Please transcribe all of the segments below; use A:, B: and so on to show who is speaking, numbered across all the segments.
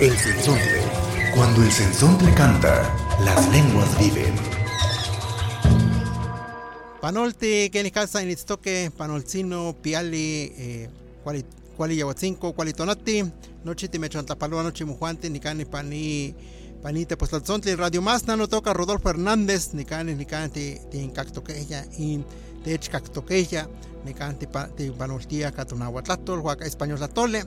A: El sensontle. Cuando el sensontle canta, las lenguas viven.
B: Panolti, que en casa en itztoque, panolcino, piali, eh, cuali, yahuatzinco, cuali tonati, noche te mechan tapalua, noche mujuante, ni cani pani, panite, pues la Radio Más, no toca Rodolfo Hernández, ni cani, ni cani, te, te encactoqueya, y te echcactoqueya, ni cani, panoltía, catunahuatlatol, huaca español latole,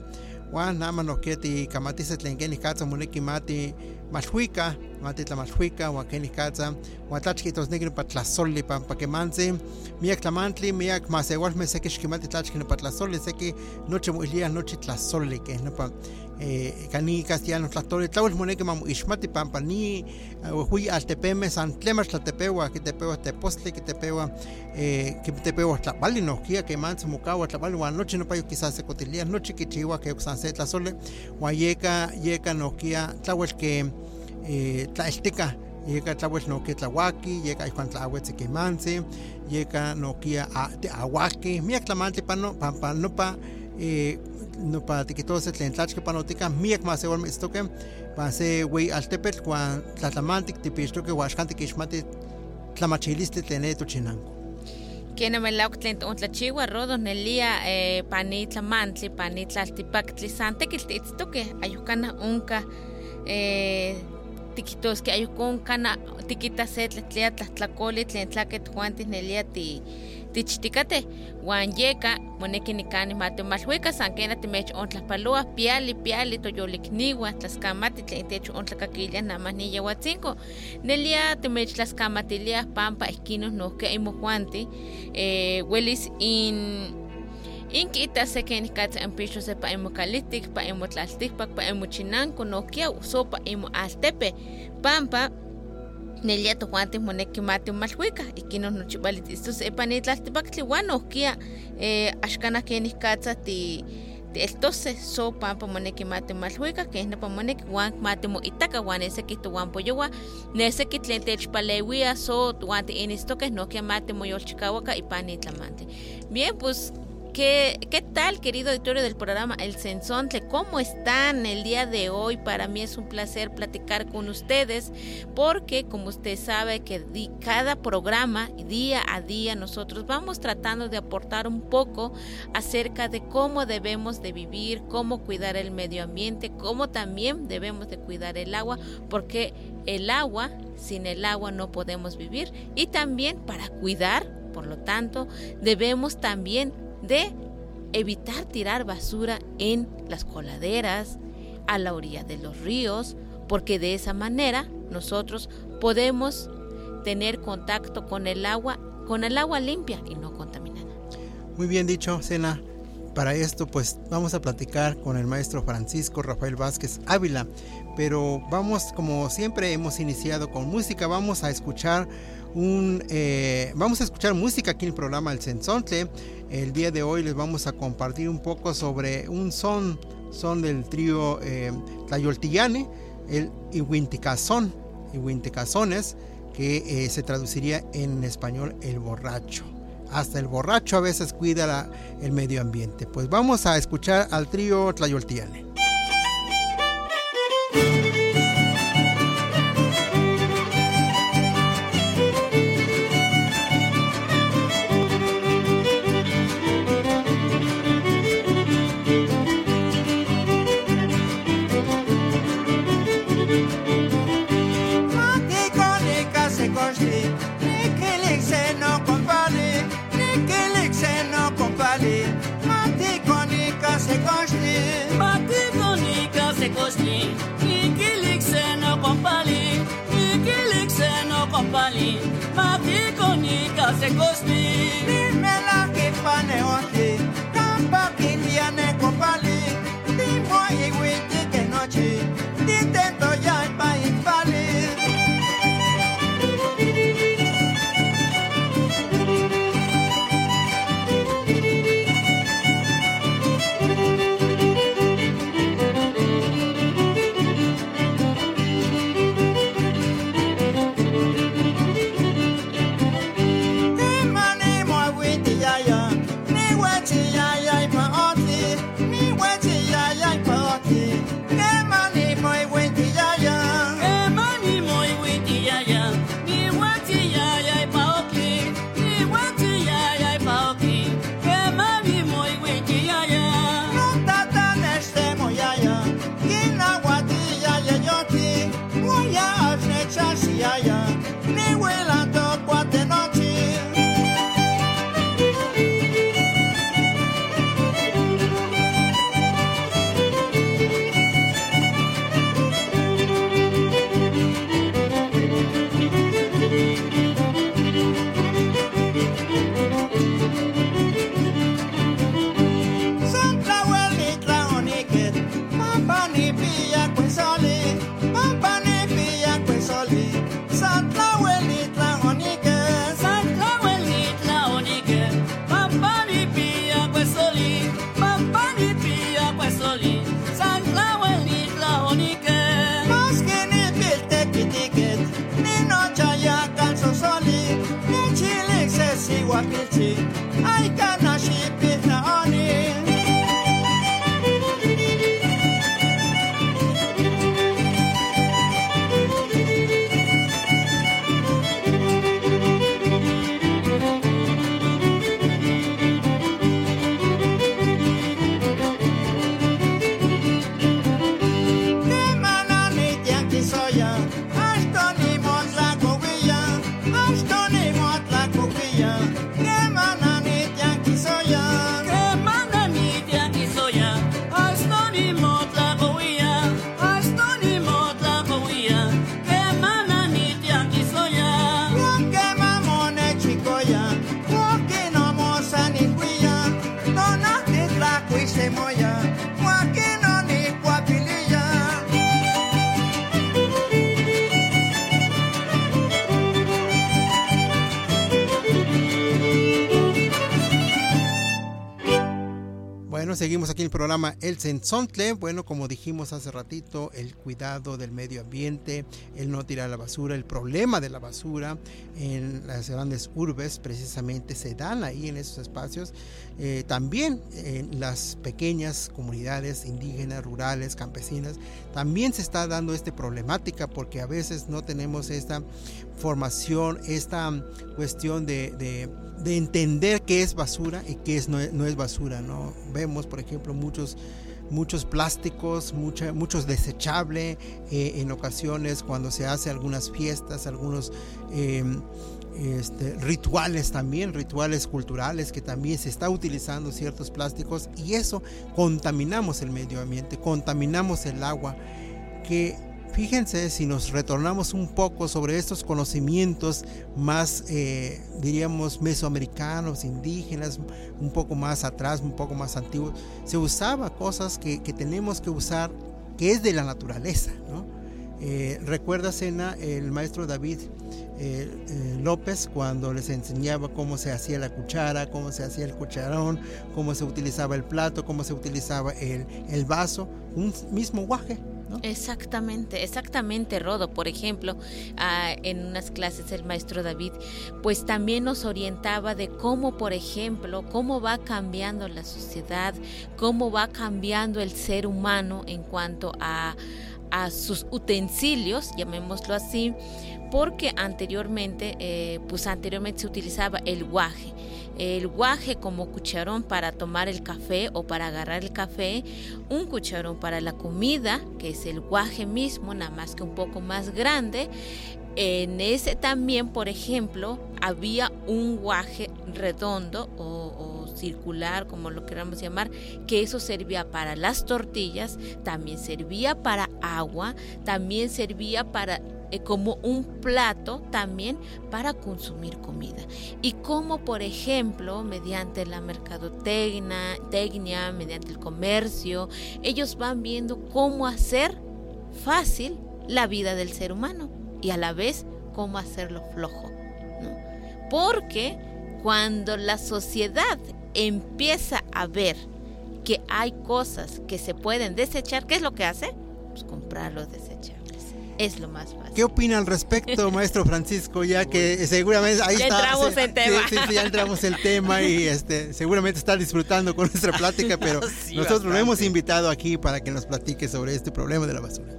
B: Juan naman no oketi kamatisa tlen kenih katsa moneki mati malhuika, mati tlamalhuika, wan kenih katsa, wan tlachki tosneki nopa tlasoli pan pakemantzi, miak tlamantli, miak masewalme seki xkimati tlachki nopa tlasoli, seki noche moilia, noche tlasoli, keh nopa kani castellano tlatoli, tlawel moneki mamu ishmati pampa ni hui altepeme san tlemas tlatepewa, que tepewa tepostli, que tepewa eh, tlapali no kia, que manzi mukawa tlapali, wa noche no pa yo quizás se cotilia, noche que chiwa que usan se tlasole, wa yeka, yeka no kia, tlawel que eh, tlaeltica, yeka tlawel no que tlawaki, yeka ijuan tlawetzi que manzi, yeka no kia awaki, miak tlamantli pano, pampa no pa, eh, no pa tikitose tlen tlachke panotika miak más igual mistoke pa se güey altepetl cuan tlatlamantik tipixtoke huaxkanti kixmati tlamachilistli tlen ne tochinanko
C: Kena melauk tlen ontlachiwa rodo nelia eh, pani tlamantli, pani tlaltipaktli, san tekilti itztoke, ayukana unka eh, tikitoske ayukona tikita se tletlia tlahtlakoli tlen tlaket juantis nelia ti tichtikate wan yeka moneki nikani matemalhuika san kena timech ontlapaloa piali piali toyolikniwa tlaskamati tlen tech ontlakakilia namah niyawatzinko nelia timech tlaskamatilia pampa ihkinos nohke imojuanti eh, welis in Inkita se ken katsa en picho pa kalitik, pa no kia uso pa imo altepe. Pampa, nelia tojuantes moneki mati malhuika ikinos nochibalitistos epanitlaltipaktli uan ohkia eh, axkanah kenih katsa ti tieltose so pampa moneki mati malhuika keh nepa moneki uan mati moitaka uan neseki touan poyowa neseki tlen techpaleuia so uan tiinistokeh nohkia mati moyolchikauaka ipan itlamantli bien pues ¿Qué, ¿Qué tal, querido auditorio del programa El Sensontle? ¿Cómo están el día de hoy? Para mí es un placer platicar con ustedes porque, como usted sabe, que di, cada programa, día a día, nosotros vamos tratando de aportar un poco acerca de cómo debemos de vivir, cómo cuidar el medio ambiente, cómo también debemos de cuidar el agua, porque el agua, sin el agua no podemos vivir y también para cuidar, por lo tanto, debemos también de evitar tirar basura en las coladeras, a la orilla de los ríos, porque de esa manera nosotros podemos tener contacto con el agua, con el agua limpia y no contaminada.
B: Muy bien dicho, Sena. Para esto, pues vamos a platicar con el maestro Francisco Rafael Vázquez Ávila. Pero vamos, como siempre hemos iniciado con música, vamos a escuchar un, eh, vamos a escuchar música aquí en el programa El Sensontle. El día de hoy les vamos a compartir un poco sobre un son, son del trío eh, Tlayoltillane, el Iwinticazón, Iwinticazones, que eh, se traduciría en español el borracho. Hasta el borracho a veces cuida el medio ambiente. Pues vamos a escuchar al trío Tlayoltillane. Agostini seguimos aquí en el programa El Sensontle. Bueno, como dijimos hace ratito, el cuidado del medio ambiente, el no tirar la basura, el problema de la basura en las grandes urbes precisamente se dan ahí en esos espacios. Eh, también en las pequeñas comunidades indígenas, rurales, campesinas, también se está dando esta problemática porque a veces no tenemos esta formación, esta cuestión de, de- de entender qué es basura y qué es, no, no es basura. ¿no? Vemos, por ejemplo, muchos, muchos plásticos, muchos desechables eh, en ocasiones cuando se hace algunas fiestas, algunos... eh, este, rituales también, rituales culturales que también se está utilizando ciertos plásticos y eso contaminamos el medio ambiente, contaminamos el agua, que fíjense si nos retornamos un poco sobre estos conocimientos más, eh, diríamos, mesoamericanos, indígenas, un poco más atrás, un poco más antiguos, se usaba cosas que, que tenemos que usar, que es de la naturaleza, ¿no? Eh, Recuerda, Sena, el maestro David eh, eh, López cuando les enseñaba cómo se hacía la cuchara, cómo se hacía el cucharón, cómo se utilizaba el plato, cómo se utilizaba el, el vaso, un mismo guaje. ¿no?
C: Exactamente, exactamente, Rodo. Por ejemplo, ah, en unas clases el maestro David, pues también nos orientaba de cómo, por ejemplo, cómo va cambiando la sociedad, cómo va cambiando el ser humano en cuanto a, a sus utensilios, llamémoslo así, porque anteriormente, eh, pues anteriormente se utilizaba el guaje. El guaje como cucharón para tomar el café o para agarrar el café, un cucharón para la comida, que es el guaje mismo, nada más que un poco más grande. En ese también, por ejemplo, había un guaje redondo o, o circular, como lo queramos llamar, que eso servía para las tortillas, también servía para agua, también servía para eh, como un plato también para consumir comida. Y como por ejemplo, mediante la mercadotecnia, tecnia, mediante el comercio, ellos van viendo cómo hacer fácil la vida del ser humano y a la vez cómo hacerlo flojo. Porque cuando la sociedad empieza a ver que hay cosas que se pueden desechar, ¿qué es lo que hace? Pues comprar los desechables. Es lo más fácil.
B: ¿Qué opina al respecto, maestro Francisco? Ya que seguramente ahí
C: Ya
B: está.
C: entramos
B: sí,
C: en tema.
B: Sí, sí, ya entramos en el tema y este, seguramente está disfrutando con nuestra plática, pero
D: Sí,
B: nosotros lo
D: bastante.
B: hemos invitado aquí para que nos platique sobre este problema de la basura.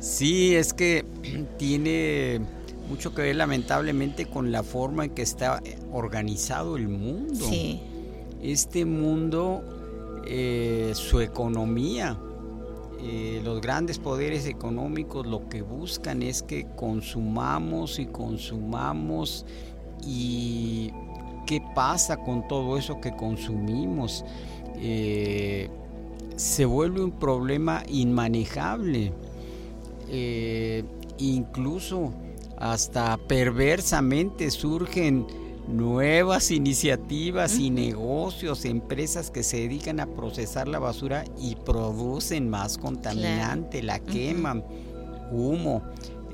D: Sí, es que tiene mucho que ver lamentablemente con la forma en que está organizado el mundo.
C: Sí,
D: Este mundo, eh, su economía, eh, los grandes poderes económicos lo que buscan es que consumamos y consumamos y qué pasa con todo eso que consumimos. Eh, se vuelve un problema inmanejable. Eh, incluso hasta perversamente surgen nuevas iniciativas y negocios, empresas que se dedican a procesar la basura y producen más contaminante, la queman, humo.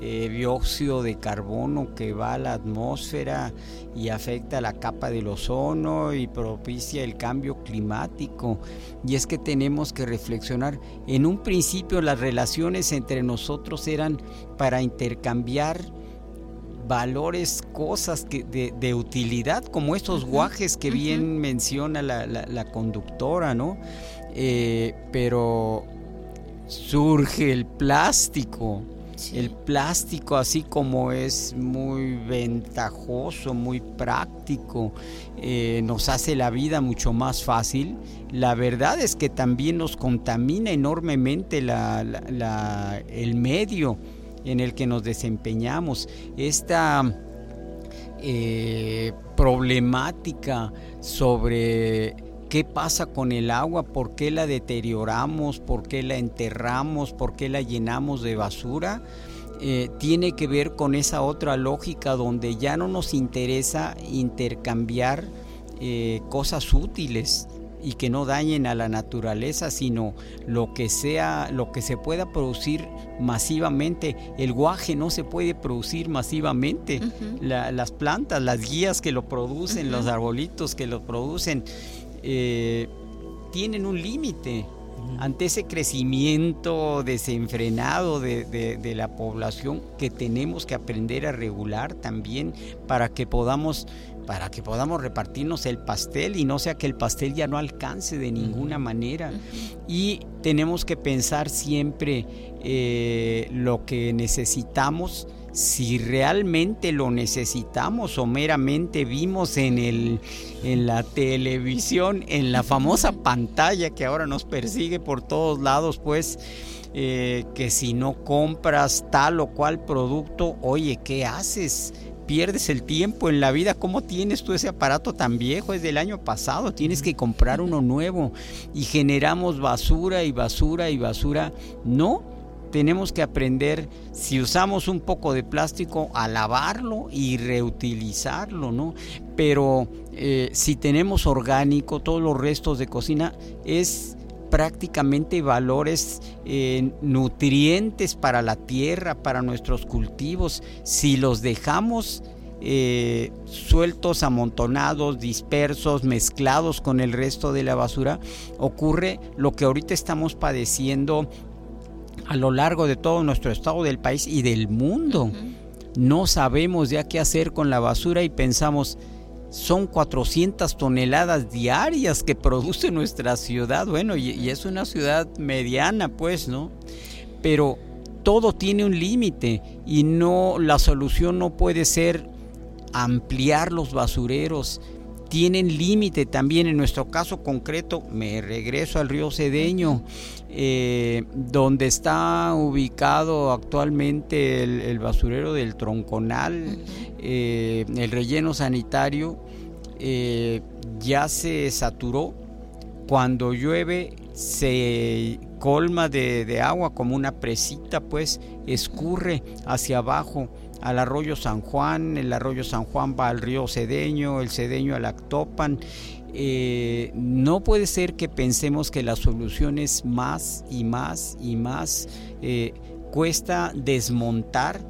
D: eh, dióxido de carbono que va a la atmósfera y afecta la capa del ozono y propicia el cambio climático. Y es que tenemos que reflexionar. En un principio las relaciones entre nosotros eran para intercambiar valores, cosas que de, utilidad, como estos guajes que bien menciona la, conductora, ¿no? Eh, pero surge el plástico. El plástico así como es muy ventajoso, muy práctico, eh, nos hace la vida mucho más fácil. La verdad es que también nos contamina enormemente el medio en el que nos desempeñamos. Esta eh, problemática sobre qué pasa con el agua, por qué la deterioramos, por qué la enterramos, por qué la llenamos de basura, eh, tiene que ver con esa otra lógica donde ya no nos interesa intercambiar eh, cosas útiles y que no dañen a la naturaleza, sino lo que sea, lo que se pueda producir masivamente. El guaje no se puede producir masivamente. las plantas, las guías que lo producen, los arbolitos que lo producen, eh, tienen un límite. Ante ese crecimiento desenfrenado de, la población que tenemos que aprender a regular también para que podamos para que podamos repartirnos el pastel y no sea que el pastel ya no alcance de ninguna manera. Y tenemos que pensar siempre eh, lo que necesitamos si realmente lo necesitamos o meramente vimos en, el, en la televisión, en la famosa pantalla que ahora nos persigue por todos lados, pues eh, que si no compras tal o cual producto, oye, ¿qué haces? Pierdes el tiempo en la vida. ¿Cómo tienes tú ese aparato tan viejo? Es del año pasado. Tienes que comprar uno nuevo. Y generamos basura y basura y basura. No, tenemos que aprender, si usamos un poco de plástico, a lavarlo y reutilizarlo, ¿no? Pero eh, si tenemos orgánico, todos los restos de cocina, es prácticamente valores eh, nutrientes para la tierra, para nuestros cultivos. Si los dejamos eh, sueltos, amontonados, dispersos, mezclados con el resto de la basura, ocurre lo que ahorita estamos padeciendo a lo largo de todo nuestro estado del país y del mundo. No sabemos ya qué hacer con la basura y pensamos, son 400 toneladas diarias que produce nuestra ciudad. Bueno, y, es una ciudad mediana, pues, ¿no? Pero todo tiene un límite y no la solución no puede ser ampliar los basureros, tienen límite también. En nuestro caso concreto, me regreso al río Cedeño, eh, donde está ubicado actualmente el, basurero del Tronconal, eh, el relleno sanitario, eh, ya se saturó. Cuando llueve se colma de, de agua como una presita, pues escurre hacia abajo al arroyo San Juan, el arroyo San Juan va al río Cedeño, el Cedeño al Actopan. Eh, no puede ser que pensemos que la solución es más y más y más. Eh, cuesta desmontar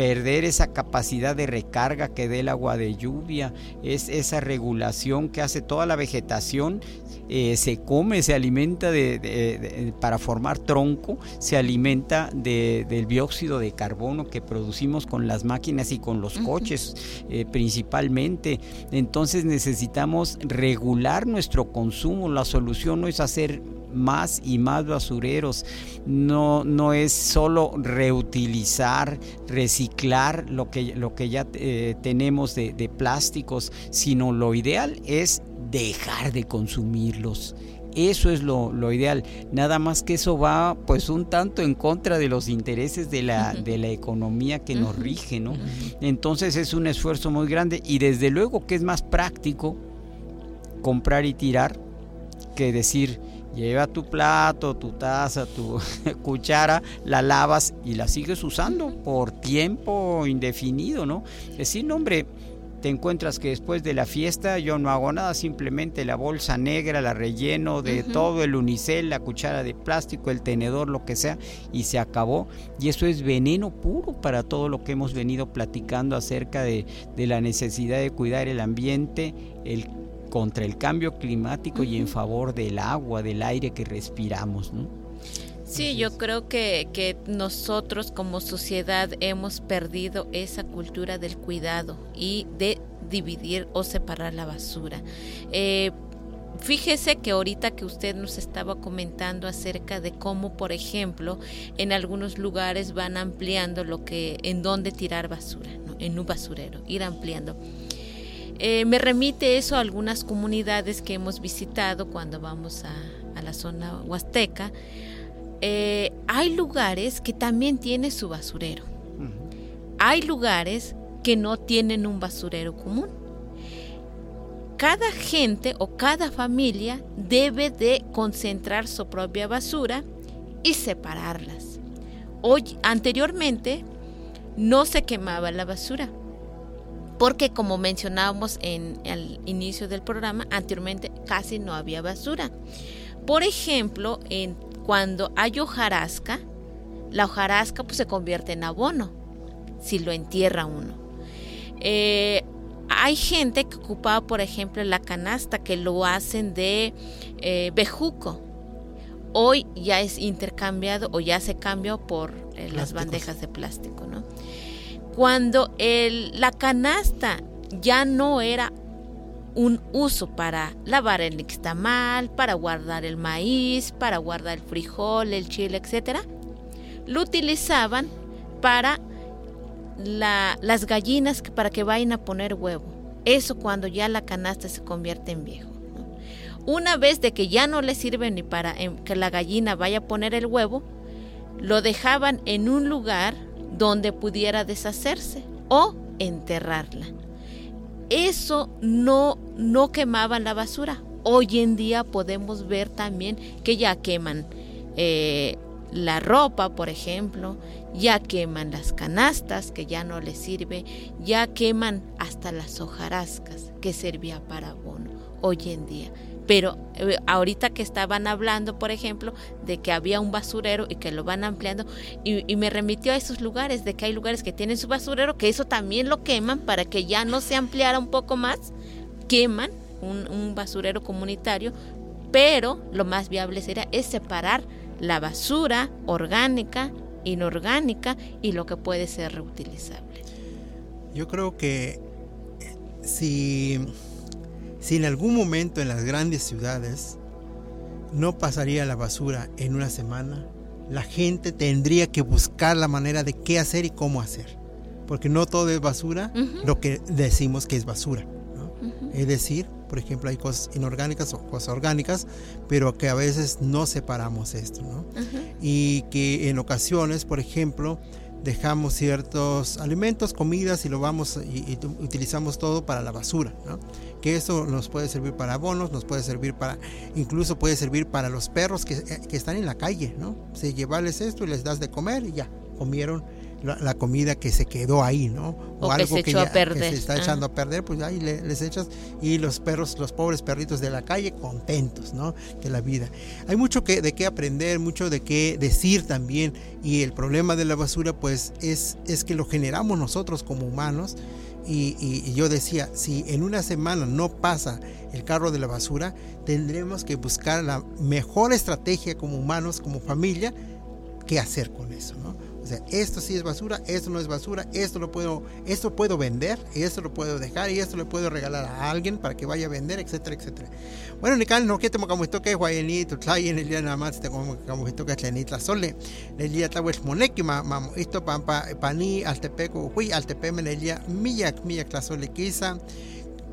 D: perder esa capacidad de recarga que dé el agua de lluvia, es esa regulación que hace toda la vegetación, eh, se come, se alimenta de, para formar tronco, se alimenta del dióxido de carbono que producimos con las máquinas y con los coches eh, principalmente. Entonces necesitamos regular nuestro consumo, la solución no es hacer más y más basureros. No, no es solo reutilizar, reciclar lo que, lo que ya eh, tenemos de, plásticos, sino lo ideal es dejar de consumirlos. Eso es lo, ideal. Nada más que eso va pues un tanto en contra de los intereses de la, de la economía que nos rige, ¿no? Entonces es un esfuerzo muy grande y desde luego que es más práctico comprar y tirar que decir Lleva tu plato, tu taza, tu cuchara, la lavas y la sigues usando por tiempo indefinido, ¿no? Es decir, hombre, te encuentras que después de la fiesta yo no hago nada, simplemente la bolsa negra la relleno de todo el unicel, la cuchara de plástico, el tenedor, lo que sea, y se acabó. Y eso es veneno puro para todo lo que hemos venido platicando acerca de, de la necesidad de cuidar el ambiente, el contra el cambio climático y en favor del agua, del aire que respiramos, ¿no?
C: Sí, yo creo que, que nosotros como sociedad hemos perdido esa cultura del cuidado y de dividir o separar la basura. Eh, Fíjese que ahorita que usted nos estaba comentando acerca de cómo, por ejemplo, en algunos lugares van ampliando lo que, en dónde tirar basura, ¿no? en un basurero, ir ampliando. Eh, me remite eso a algunas comunidades que hemos visitado cuando vamos a, a la zona huasteca. Eh, hay lugares que también tienen su basurero. Hay lugares que no tienen un basurero común. Cada gente o cada familia debe de concentrar su propia basura y separarlas. Hoy, anteriormente no se quemaba la basura porque como mencionábamos en el inicio del programa, anteriormente casi no había basura. Por ejemplo, en, cuando hay hojarasca, la hojarasca pues, se convierte en abono si lo entierra uno. Eh, hay gente que ocupaba, por ejemplo, la canasta, que lo hacen de eh, bejuco. Hoy ya es intercambiado o ya se cambió por eh, las bandejas de plástico, ¿no? Cuando el, la canasta ya no era un uso para lavar el nixtamal, para guardar el maíz, para guardar el frijol, el chile, etcétera, lo utilizaban para la- las gallinas para que vayan a poner huevo. Eso cuando ya la canasta se convierte en viejo. Una vez de que ya no le sirve ni para em, que la gallina vaya a poner el huevo, lo dejaban en un lugar donde pudiera deshacerse o enterrarla. Eso no, no quemaban la basura. Hoy en día podemos ver también que ya queman eh, la ropa, por ejemplo, ya queman las canastas que ya no les sirve, ya queman hasta las hojarascas que servía para abono hoy en día. Pero eh, ahorita que estaban hablando, por ejemplo, de que había un basurero y que lo van ampliando, y, y me remitió a esos lugares, de que hay lugares que tienen su basurero, que eso también lo queman para que ya no se ampliara un poco más, queman un, basurero comunitario, pero lo más viable sería es separar la basura orgánica, inorgánica y lo que puede ser reutilizable.
B: Yo creo que eh, si, si en algún momento en las grandes ciudades no pasaría la basura en una semana, la gente tendría que buscar la manera de qué hacer y cómo hacer. Porque no todo es basura, lo que decimos que es basura. Es decir, por ejemplo, hay cosas inorgánicas o cosas orgánicas, pero que a veces no separamos esto. y que en ocasiones, por ejemplo, dejamos ciertos alimentos, comidas y lo vamos y, y utilizamos todo para la basura, ¿no? Que eso nos puede servir para abonos, nos puede servir para, incluso puede servir para los perros que, eh, que están en la calle, ¿no? Se llevarles esto y les das de comer y ya comieron la, la comida que se quedó ahí, ¿no?
C: O que se echó a
B: que
C: perder.
B: se está
C: Ah.
B: echando a perder, pues ahí le- les echas y los perros, los pobres perritos de la calle contentos, ¿no? De la vida. Hay mucho que, de qué aprender, mucho de qué decir también y el problema de la basura pues es, es que lo generamos nosotros como humanos y, y- y yo decía, si en una semana no pasa el carro de la basura, tendremos que buscar la mejor estrategia como humanos, como familia, qué hacer con eso, ¿no? O sea, esto sí es basura, esto no es basura, esto lo puedo, esto puedo vender, esto lo puedo dejar y esto lo puedo regalar a alguien para que vaya a vender, etcétera, etcétera. Bueno, Nical, no que te como esto que guayeni, tu en el día nada más te como como esto que tleni sole. El día tawes moneki ma ma esto pampa pani altepeco, hui altepemen el día miyak miyak tlasole quizá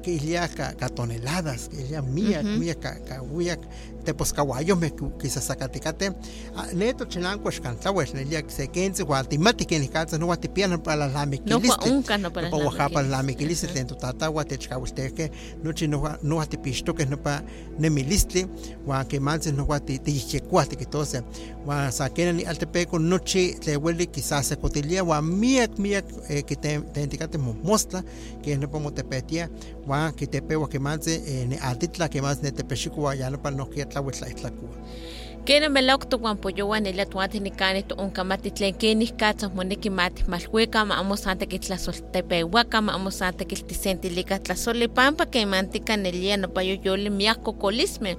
B: que ya ca, toneladas, que ya
C: Ujú.
B: miyak ca, ca huyak tepos caballos quizás sacaticate neto chinanco xcantlawel nelia se kenzi hualtimati ken katsa no huatipian para la
C: No
B: miquiliste
C: fue unca, no para
B: no pa para la
C: miquiliste.
B: no no huatipixtoke no huan kemantzin no tikitose huan sa kena ni altepeco nochi tleueli quizás se cotilia huan miak miak eh, momostla que no huan kitepewa kemantzin eh, ne altitla kemantzin netepexiko ya no itlakua
C: Kena melok to wan po yowan ila tuwante ni kani to un kamati tlen keni katsa moneki mati malhueka ma amo soltepe waka ma amo santa que tisenti lika tla soli pampa que mantika nelia no pa yoyoli miako kolisme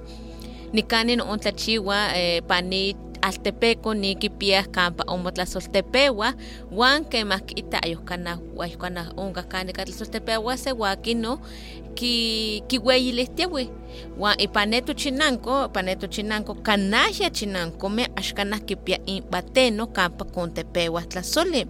C: ni kani no un tlachiwa eh, pani altepeco ni kipia kampa omo tlasoltepewa wan ke makita ayokana ayokana unga kani ka tlasoltepewa se wakino ki kiweyilihtiawi wan ipaneto chinanko paneto chinanko kanahya chinanko me axkanah kipia inbateno kampa kontepewa tlasoli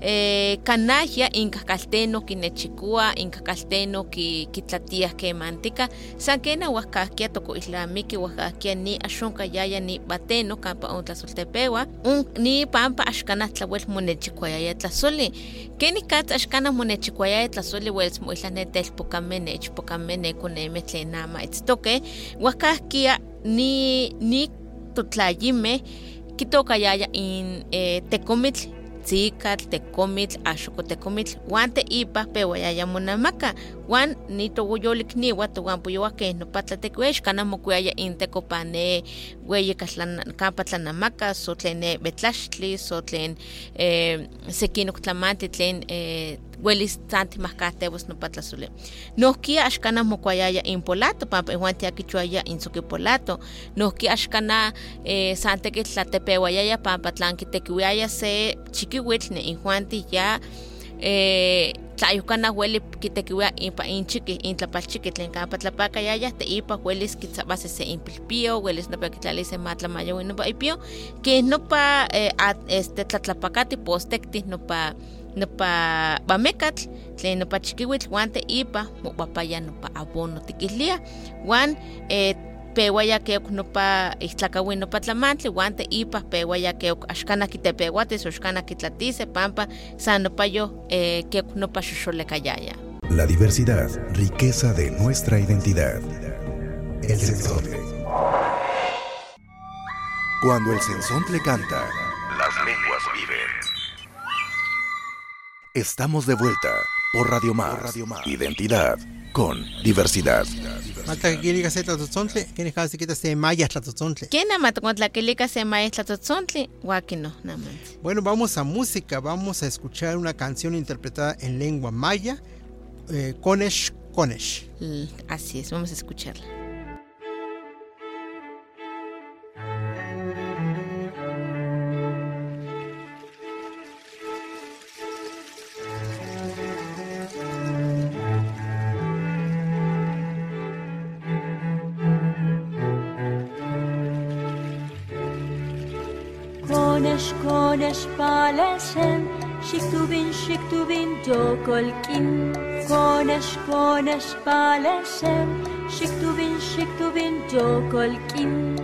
C: eh, kanahya inka kalteno kinechikua inka kalteno ki, kitlatiah kemantika san kena oaxcahkia toko islamiki oaxcahkia ni axonka yaya ni bateno kampa ontlasoltepewa un ni pampa axkanah tlauel monechikuayaya tlasoli keni katz axkanah monechikuayaya tlasoli uelis moihlah ne telpokameh nechpokameh nekonemeh tlen nama itztokeh oaxcahkia ni ni totlayimeh kitokayaya in eh, tekomitl tzikatl, tekomitl, axokotekomitl, uan teipa pewayaya monamaka, uan nitowoyolikniwa towan poyowakeh nopa tlatekiuex kana mokuiaya inteko pane weyi kampa tlanamaka, so tlen eh, betlaxtli, so tlen eh, sekinok tlamanti tlen eh, welis tlantimahkahtewis nopa tlasoli. Nohkia axkanah mokuayaya in polato, pampa ihuan tiakichuaya in sokipolato. Nohkia axkanah eh, san tekitl tlatepewayaya pampa tlan kitekiuiaya se chikiuitl ne ihuanti ya eh, tlayukanah weli kitekiuia ipa inchiki intlapalchiki tlen kampa tlapakayaya teipa welis kitzabasi se impilpio, welis nopa kitlali se matlamayawi nopa ipio, que nopa eh, este, tlatlapakati postekti nopa nopa bamekatl tlen nopa chikiuitl uan teipa mopapaya nopa abono tikihlia uan eh, pewaya keok nopa ihtlakaui nopa tlamantli uan teipa pewaya keok axkanah kitepeuatis o axkanah kitlatise pampa san nopayo eh, keok nopa xoxolekayaya.
A: La diversidad, riqueza de nuestra identidad. El sensontle. Cuando el sensontle canta, las lenguas viven. Estamos de vuelta por Radio Más. Identidad con diversidad.
B: Malta que quiere hacer tlatzotzontle, que casi quita se maya tlatzotzontle.
C: ¿Quién ama tocontlaquilica se maestra totzontli? Guaquino.
B: Bueno, vamos a música, vamos a escuchar una canción interpretada en lengua maya, eh, Konesh Konesh.
C: Así es, vamos a escucharla.
E: Şektubin şektubin dokolkin Koneş koneş paleşem Şektubin şektubin dokolkin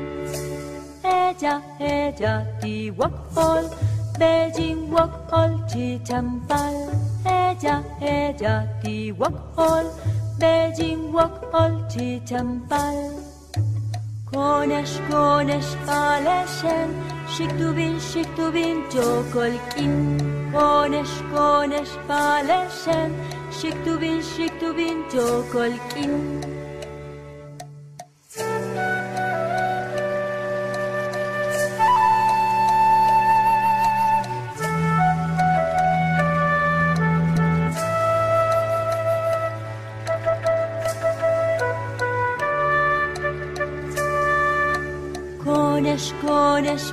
E: Eja eja di wakol Beijing wakol ti tempal Eja eja di wakol Beijing wakol ti tempal Koneş koneş paleşem Şektubin şektubin dokolkin Konesh, konesh, paleshem, shiktubin, shiktubin, jokolkin. Konesh, konesh,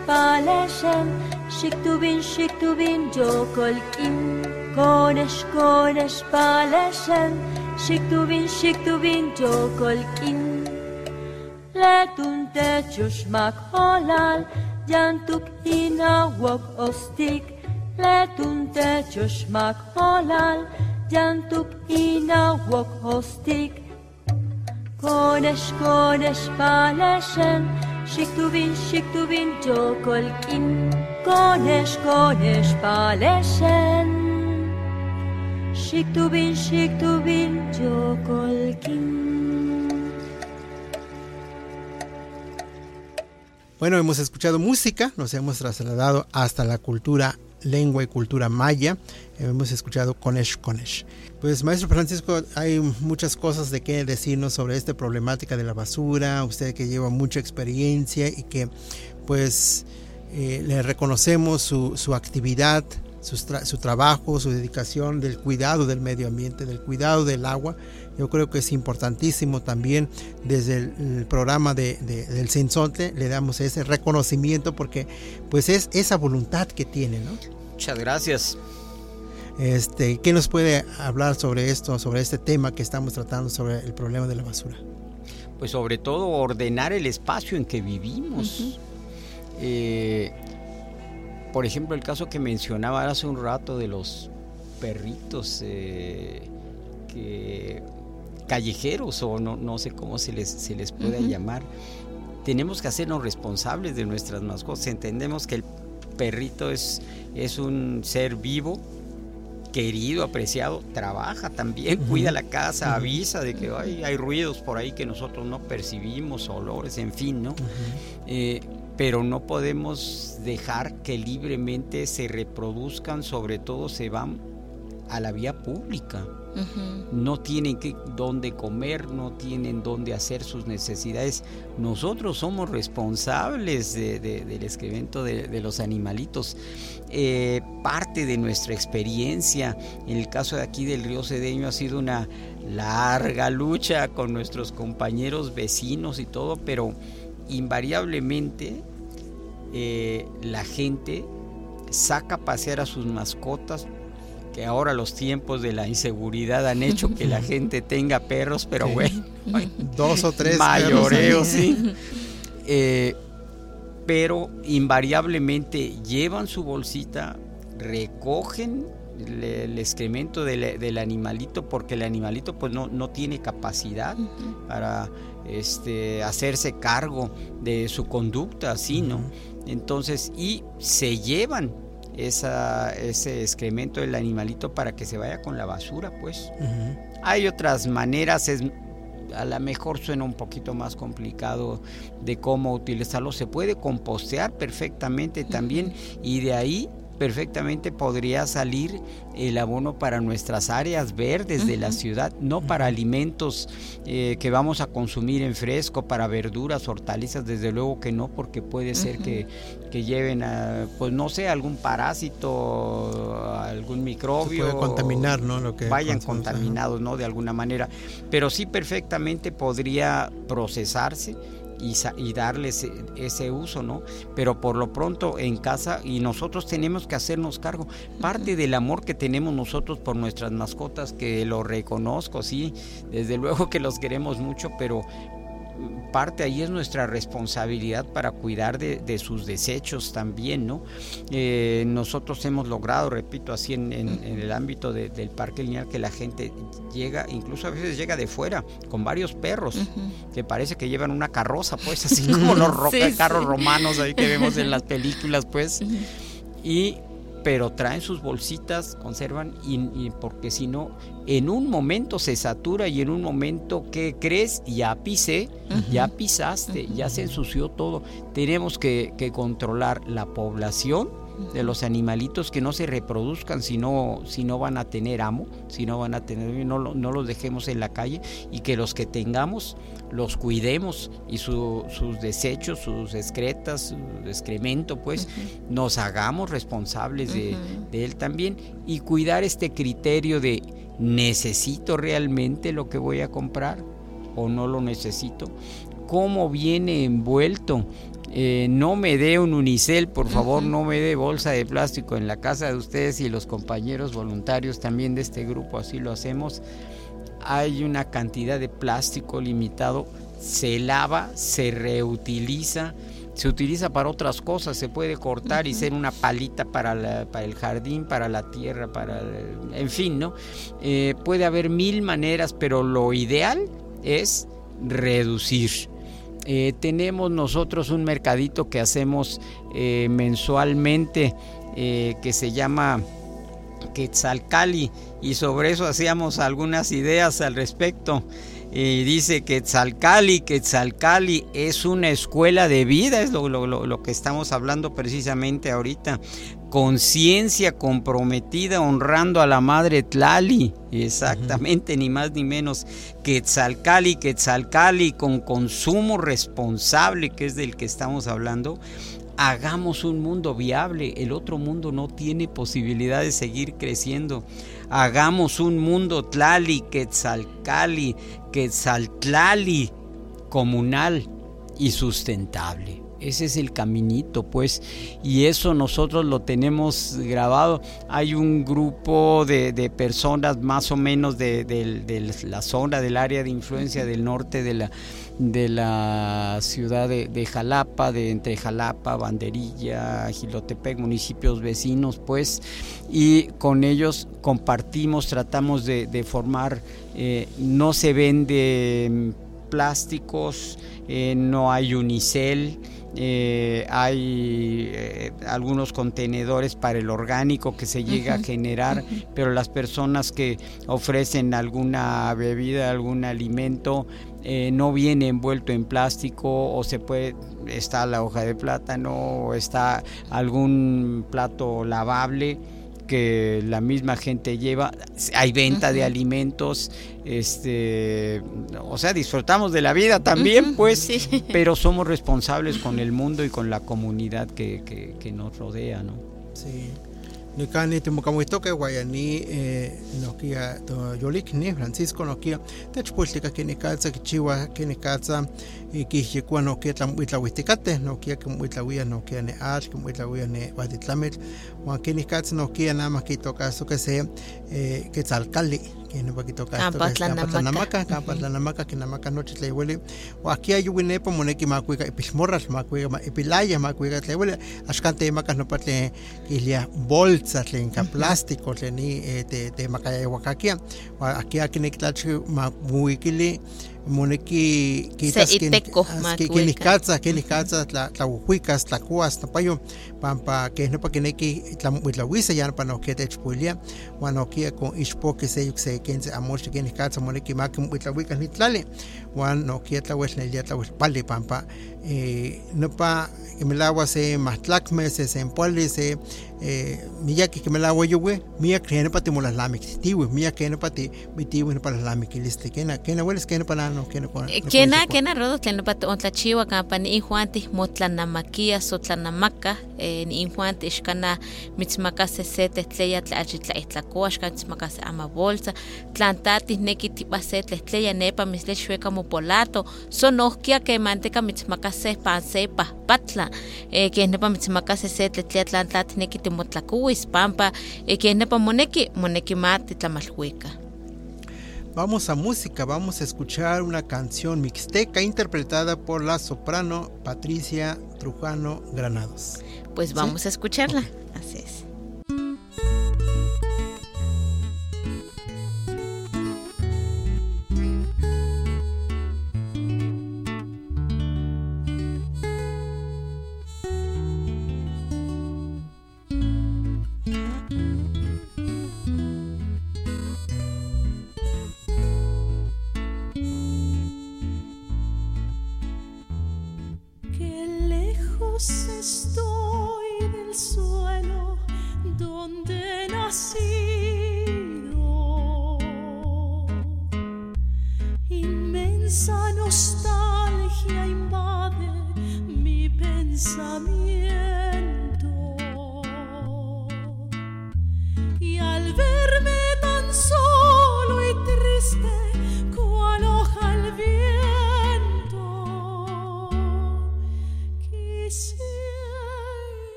E: شكتوبين شكتوبين جو كولكيم كونش كونش بالشم شكتوبين شكتوبين جو كولكيم Letun tecsos mag halál, gyántuk hinawak osztik. Letun tecsos mag halál, gyántuk hinawak osztik. Kones, kones, pálesen, siktuvin, siktuvin, csokolkin. Kodesh Palashem Shiktuvin Shiktuvin Jokolkin
B: Bueno, hemos escuchado música, nos hemos trasladado hasta la cultura, lengua y cultura maya. Hemos escuchado Konesh Konesh. Pues maestro Francisco, hay muchas cosas de qué decirnos sobre esta problemática de la basura. Usted que lleva mucha experiencia y que pues eh, le reconocemos su, su actividad, su, tra- su trabajo, su dedicación del cuidado del medio ambiente, del cuidado del agua. Yo creo que es importantísimo también desde el, el programa de, de- del Censonte le damos ese reconocimiento porque pues es esa voluntad que tiene, ¿no?
D: Muchas gracias.
B: Este, ¿Qué nos puede hablar sobre esto, sobre este tema que estamos tratando, sobre el problema de la basura?
D: Pues sobre todo ordenar el espacio en que vivimos. Eh, por ejemplo, el caso que mencionaba hace un rato de los perritos eh, que callejeros o no, no sé cómo se les, se les puede llamar. Tenemos que hacernos responsables de nuestras mascotas. Entendemos que el perrito es, es un ser vivo querido, apreciado, trabaja también, cuida la casa, avisa de que "Ay, hay ruidos por ahí que nosotros no percibimos, olores, en fin, ¿no? Eh, pero no podemos dejar que libremente se reproduzcan, sobre todo se van a la vía pública. No tienen que, dónde comer, no tienen dónde hacer sus necesidades. Nosotros somos responsables de- de- del excremento de, de los animalitos. Eh, parte de nuestra experiencia, en el caso de aquí del río Cedeño, ha sido una larga lucha con nuestros compañeros vecinos y todo, pero invariablemente eh, la gente saca a pasear a sus mascotas, que ahora los tiempos de la inseguridad han hecho que la gente tenga perros, pero
B: Sí.
D: bueno, ay,
B: Dos o tres.
D: mayoreo,
B: perros ahí.
D: sí. Eh, pero invariablemente llevan su bolsita, recogen el, el excremento del, del animalito porque el animalito pues no, no tiene capacidad para este, hacerse cargo de su conducta, así, ¿no? Entonces, y se llevan esa, ese excremento del animalito para que se vaya con la basura, pues. Hay otras maneras, es, a lo mejor suena un poquito más complicado de cómo utilizarlo. Se puede compostear perfectamente también y de ahí perfectamente podría salir el abono para nuestras áreas verdes de la ciudad, no para alimentos eh, que vamos a consumir en fresco, para verduras, hortalizas, desde luego que no, porque puede ser que, que lleven a, pues no sé, algún parásito, algún
B: Se
D: microbio.
B: puede contaminar, ¿no? Lo que
D: vayan contaminados, ¿no? De alguna manera. Pero sí perfectamente podría procesarse y, y darles e- ese uso, ¿no? Pero por lo pronto en casa y nosotros tenemos que hacernos cargo. Parte del amor que tenemos nosotros por nuestras mascotas, que lo reconozco, sí, desde luego que los queremos mucho, pero parte ahí es nuestra responsabilidad para cuidar de, de sus desechos también, ¿no? Eh, nosotros hemos logrado, repito, así en, en- en el ámbito de- del parque lineal, que la gente llega, incluso a veces llega de fuera, con varios perros, que parece que llevan una carroza, pues, así como los
C: Sí,
D: carros
C: sí.
D: romanos ahí que vemos en las películas, pues. Y pero traen sus bolsitas, conservan, y, y porque si no, en un momento se satura y en un momento, ¿qué crees? Ya pisé, ya pisaste, ya se ensució todo. Tenemos que, que controlar la población de los animalitos que no se reproduzcan si no, si no van a tener amo, si no van a tener, no, no los dejemos en la calle y que los que tengamos los cuidemos y su- sus desechos, sus excretas, su excremento, pues nos hagamos responsables de, de él también y cuidar este criterio de necesito realmente lo que voy a comprar o no lo necesito, cómo viene envuelto. Eh, no me dé un unicel, por favor, no me dé bolsa de plástico en la casa de ustedes y los compañeros voluntarios también de este grupo, así lo hacemos. Hay una cantidad de plástico limitado, se lava, se reutiliza, se utiliza para otras cosas, se puede cortar y ser una palita para, la- para el jardín, para la tierra, para, el- en fin, ¿no? Eh, puede haber mil maneras, pero lo ideal es reducir. Eh, tenemos nosotros un mercadito que hacemos eh, mensualmente eh, que se llama Quetzalcali y sobre eso hacíamos algunas ideas al respecto. Y dice Quetzalcali, Quetzalcali es una escuela de vida, es lo, que estamos hablando precisamente ahorita. Conciencia comprometida honrando a la madre Tlali, exactamente, ni más ni menos. Quetzalcali, Quetzalcali con consumo responsable, que es del que estamos hablando hagamos un mundo viable, el otro mundo no tiene posibilidad de seguir creciendo. Hagamos un mundo tlali, quetzalcali, quetzaltlali, comunal y sustentable. Ese es el caminito, pues, y eso nosotros lo tenemos grabado. Hay un grupo de, de personas más o menos de, de- la zona, del área de influencia del norte de la, de la ciudad de, Jalapa, de entre Jalapa, Banderilla, Gilotepec, municipios vecinos, pues, y con ellos compartimos, tratamos de, de formar, eh, no se vende mm, plásticos, eh, no hay unicel, eh, hay eh, algunos contenedores para el orgánico que se llega a generar, pero las personas que ofrecen alguna bebida, algún alimento, eh, no viene envuelto en plástico o se puede, está la hoja de plátano o está algún plato lavable que la misma gente lleva, hay venta de alimentos, este, o sea, disfrutamos de la vida también,
C: Ujú,
D: pues,
C: sí.
D: pero somos responsables con el mundo y con la comunidad que, que- que nos rodea, ¿no?
B: Sí. Ni kani te mukamuito que guayani eh, no kia to yolik ni Francisco no kia te chpultika que ni calza que chiwa que ni calza y que yekua no kia tlam uitla witikate no kia que uitla wia no kia ne uitla wia ne waditlamel wa que ni calza no kia nada más que toca eso que se eh, que tzalcali que no va que toca esto que es
C: Campatlanamaca.
B: Campatlanamaca Campatlanamaca que namaka noche le huele o aquí hay un nepo moneki makuiga ipishmorras makuiga ipilaya makuiga le huele ashkante makas no patle ilia bolsa tlen ka plástico tlen eh, te te makaya wakakia moneki ni
C: makuika.
B: calza que ni calza tla tla huicas tla cuas no payo pampa que no pa que neki ya pa no que te no kia con ispo que se se que se amor que ni moneki makum tla huicas ni tlale no kia ne pali pampa. Eh no pa que me se se se empoli se eh que me yo we que no pa te molas lamik tiwe mía que no pa te mitiwe no pa la lamik liste que na que na hueles que no pa no que no
C: rodo ontlachiwa eh, ni'in juan ixkanaj mitzmakasej se tehtleya tla achitlaijtlakoa axkan titzmakasej ama bolsa. Tlan tatijneki tib'aj se tlehtleya nepa mislech xueka mopolato son ohkia kemantika mitzmakasej pan se pajpatla e, keh nepa mitzmakasej se tlehtleya tlan tatijneki timotlakuis panpa e, keh nepa moneki moneki ma titlamalhuika
B: Vamos a música, vamos a escuchar una canción mixteca interpretada por la soprano Patricia Trujano Granados.
C: Pues vamos a escucharla. Así es.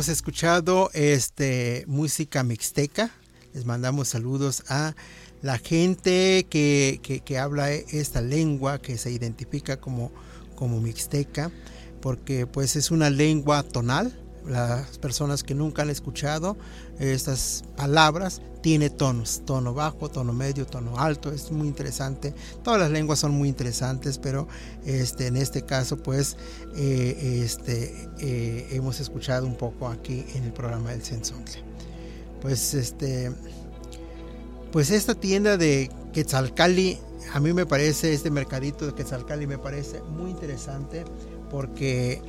B: Hemos escuchado este música mixteca. Les mandamos saludos a la gente que, que- habla esta lengua, que se identifica como, como mixteca, porque pues es una lengua tonal. Las personas que nunca han escuchado estas palabras tiene tonos, tono bajo, tono medio, tono alto, es muy interesante. Todas las lenguas son muy interesantes, pero este, en este caso pues eh, este, eh, hemos escuchado un poco aquí en el programa del Sensontle. Pues este, pues esta tienda de Quetzalcali, a mí me parece, este mercadito de Quetzalcali me parece muy interesante porque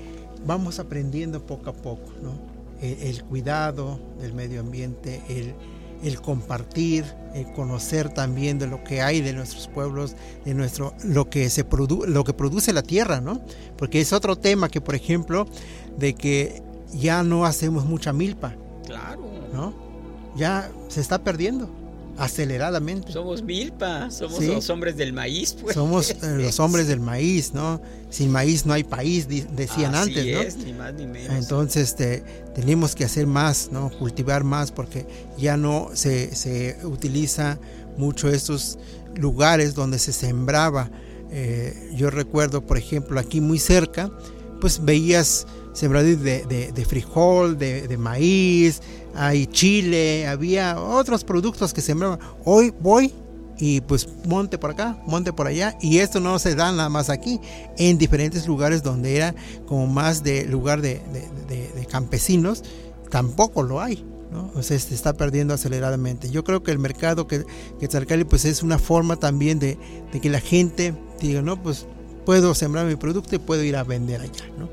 B: vamos aprendiendo poco a poco, ¿no? El, el cuidado del medio ambiente, el, el compartir, el conocer también de lo que hay de nuestros pueblos, de nuestro lo que se produ lo que produce la tierra, ¿no? Porque es otro tema que, por ejemplo, de que ya no hacemos mucha milpa,
D: Claro.
B: ¿no? Ya se está perdiendo aceleradamente.
D: Somos milpa, somos
B: Sí.
D: los hombres del maíz, pues.
B: Somos eh, los hombres del maíz, ¿no? Sin maíz no hay país, decían
D: Así
B: antes, ¿no?
D: es, ni más ni menos.
B: Entonces este, tenemos que hacer más, ¿no? cultivar más porque ya no se, se utiliza mucho estos lugares donde se sembraba. Eh, yo recuerdo, por ejemplo, aquí muy cerca, pues veías sembradíos de, de- de frijol, de, de maíz, hay chile, había otros productos que sembraban. Hoy voy y pues monte por acá, monte por allá. Y esto no se da nada más aquí, en diferentes lugares donde era como más de lugar de, de- campesinos, tampoco lo hay. ¿no? O sea, se está perdiendo aceleradamente. Yo creo que el mercado que Quetzalcali pues es una forma también de, de que la gente diga, no, pues puedo sembrar mi producto y puedo ir a vender allá, ¿no?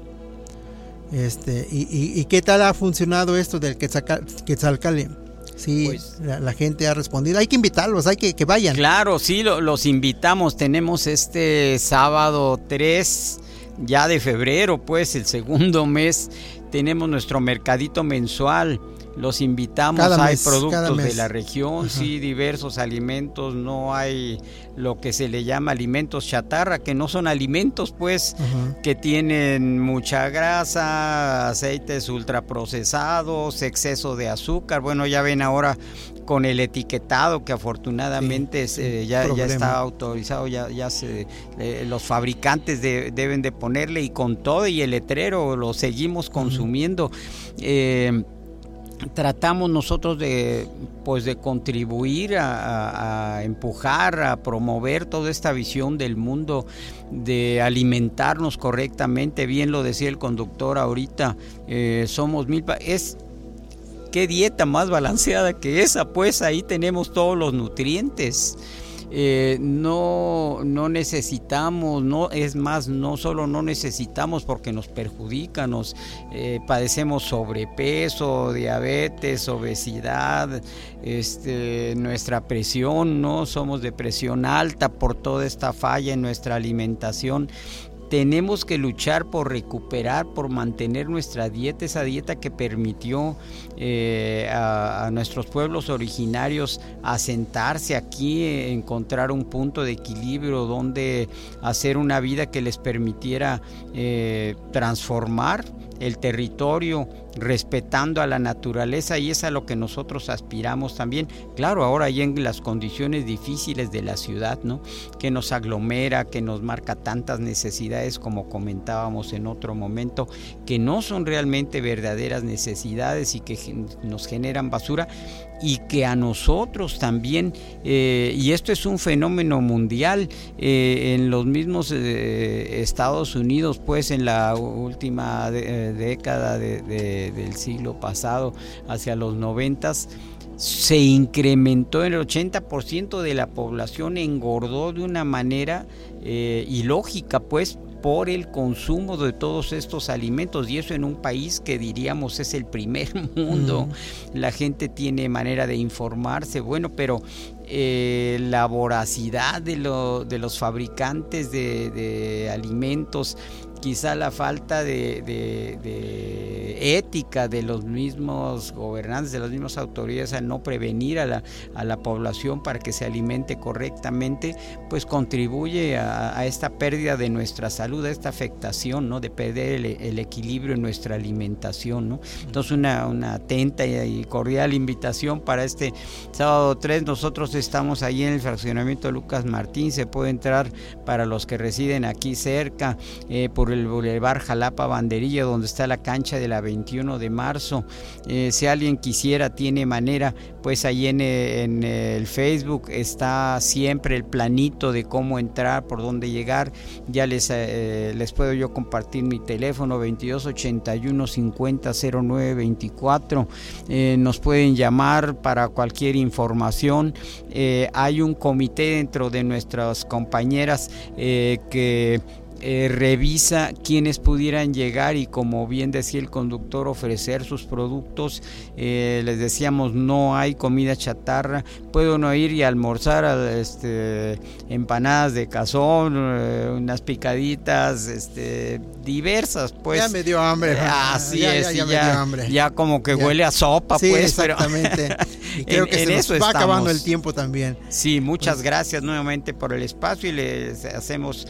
B: Este, y, y- y qué tal ha funcionado esto del Quetzalca- Quetzalcali? Sí,
D: Pues-
B: la, la gente ha respondido. Hay que invitarlos, hay que que vayan.
D: Claro, sí, lo- los invitamos. Tenemos este sábado 3 ya de febrero, pues el segundo mes, tenemos nuestro mercadito mensual. Los invitamos,
B: Cada
D: hay
B: mes,
D: productos de la región,
B: Ajá.
D: sí, diversos alimentos, no hay lo que se le llama alimentos chatarra, que no son alimentos, pues,
B: Ajá.
D: que tienen mucha grasa, aceites ultraprocesados, exceso de azúcar. Bueno, ya ven ahora con el etiquetado que afortunadamente
B: Sí, sí,
D: ya, está autorizado, ya, ya se, eh, los fabricantes de- deben de ponerle y con todo y el letrero lo seguimos consumiendo. Eh, tratamos nosotros de pues de contribuir a, empujar a promover toda esta visión del mundo de alimentarnos correctamente. Bien lo decía el conductor ahorita eh, somos mil es qué dieta más balanceada que esa pues ahí tenemos todos los nutrientes eh, no, no necesitamos, no es más, no solo no necesitamos porque nos perjudica, nos eh, padecemos sobrepeso, diabetes, obesidad, este, nuestra presión, no somos de presión alta por toda esta falla en nuestra alimentación tenemos que luchar por recuperar, por mantener nuestra dieta, esa dieta que permitió eh, a, nuestros pueblos originarios asentarse aquí, encontrar un punto de equilibrio donde hacer una vida que les permitiera eh, transformar el territorio, respetando a la naturaleza y es a lo que nosotros aspiramos también. Claro, ahora ya en las condiciones difíciles de la ciudad, ¿no? Que nos aglomera, que nos marca tantas necesidades como comentábamos en otro momento, que no son realmente verdaderas necesidades y que nos generan basura y que a nosotros también, eh, y esto es un fenómeno mundial, eh, en los mismos eh, Estados Unidos, pues en la última década de- de- del siglo pasado, hacia los noventas, se incrementó en el 80% de la población, engordó de una manera ilógica, pues por el consumo de todos estos alimentos y eso en un país que diríamos es el primer mundo. La gente tiene manera de informarse, bueno, pero eh, la voracidad de, lo- de los fabricantes de, de alimentos, quizá la falta de, ética de los mismos gobernantes, de las mismas autoridades al no prevenir a la, a la población para que se alimente correctamente, pues contribuye a, a esta pérdida de nuestra salud, a esta afectación, ¿no? De perder el, equilibrio en nuestra alimentación, ¿no? Entonces una, una atenta y, y cordial invitación para este sábado 3. Nosotros estamos ahí en el fraccionamiento Lucas Martín, se puede entrar para los que residen aquí cerca, eh, por el Boulevard Jalapa Banderilla, donde está la cancha de la 21 de marzo. Eh, si alguien quisiera, tiene manera, pues ahí en, eh, en el Facebook está siempre el planito de cómo entrar, por dónde llegar. Ya les, eh, les puedo yo compartir mi teléfono 2281 5009 24. Eh, nos pueden llamar para cualquier información. Eh, hay un comité dentro de nuestras compañeras eh, que eh, revisa quienes pudieran llegar y como bien decía el conductor ofrecer sus productos Eh, les decíamos no hay comida chatarra puede uno ir y almorzar a, este, empanadas de cazón eh, unas picaditas este, diversas pues
B: ya me dio hambre.
D: Eh, así
B: Ya,
D: es
B: ya, ya me dio hambre.
D: ya como que huele a sopa
B: Sí,
D: pues pero-
B: exactamente. Y creo
D: En-
B: que
D: en
B: se
D: eso
B: nos va acabando el tiempo también.
D: Sí, muchas
B: Pues-
D: gracias nuevamente por el espacio y les hacemos,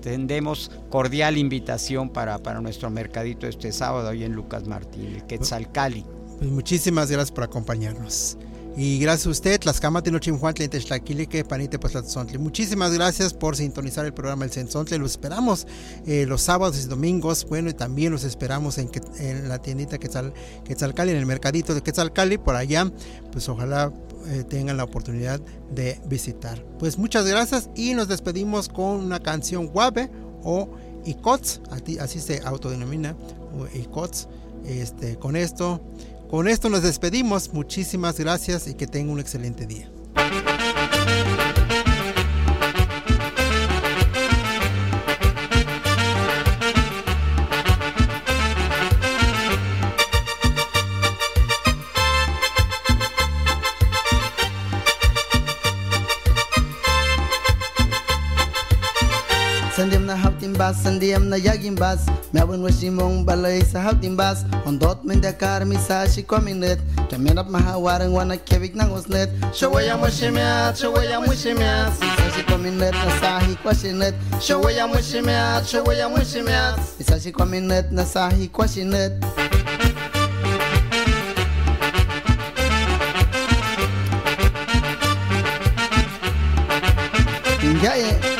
D: ten- entendemos cordial invitación para, para nuestro mercadito este sábado ahí en Lucas Martín, el Quetzalcali.
B: Pues muchísimas gracias por acompañarnos. Y gracias a usted, Tlaxcamati Nochimhuantli, Textlaquilique, Panite Poztlatzontli. Muchísimas gracias por sintonizar el programa El Sensontle. Los esperamos eh, los sábados y domingos. Bueno, y también los esperamos en, en la tiendita Quetzal, Quetzalcali, en el mercadito de Quetzalcali, por allá. Pues ojalá eh, tengan la oportunidad de visitar. Pues muchas gracias y nos despedimos con una canción guave o Icots, así- se autodenomina, Icots. Este, con esto, con esto nos despedimos. Muchísimas gracias y que tengan un excelente día.
F: timbas Sandiam na yagimbas Mewen washimong balay sa haw timbas. Ondot min da karmi sa shikominet Tamenap mahawarang wana kevik ng usnet Shawaya mo shimyat, shawaya mo shimyat Isa shikominet na sahi kwa shinet Shawaya mo shimyat, shawaya mo shimyat Isa shikominet na sahi kwa shinet Yeah, yeah.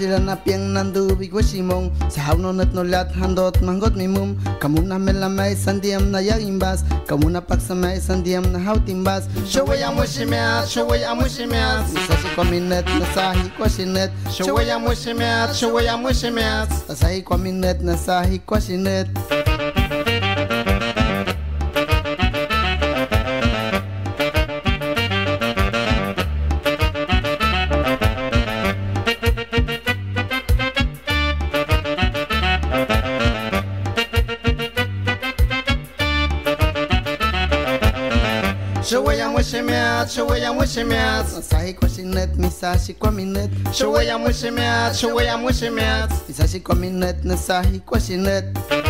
F: Sila na piang nandubig wa simong Sa hawno nat nulat handot manggot mimum Kamu na melamay sandiam na yagimbas Kamu na pagsamay sandiam na hautimbas shimiat, shawaya mo shimiat Isa si kominet na sahi kwa sinet show way I'm wishing me out. Say kwa net, me say she net. Show I'm wishing me out, show I'm wishing me out. Say she net, net.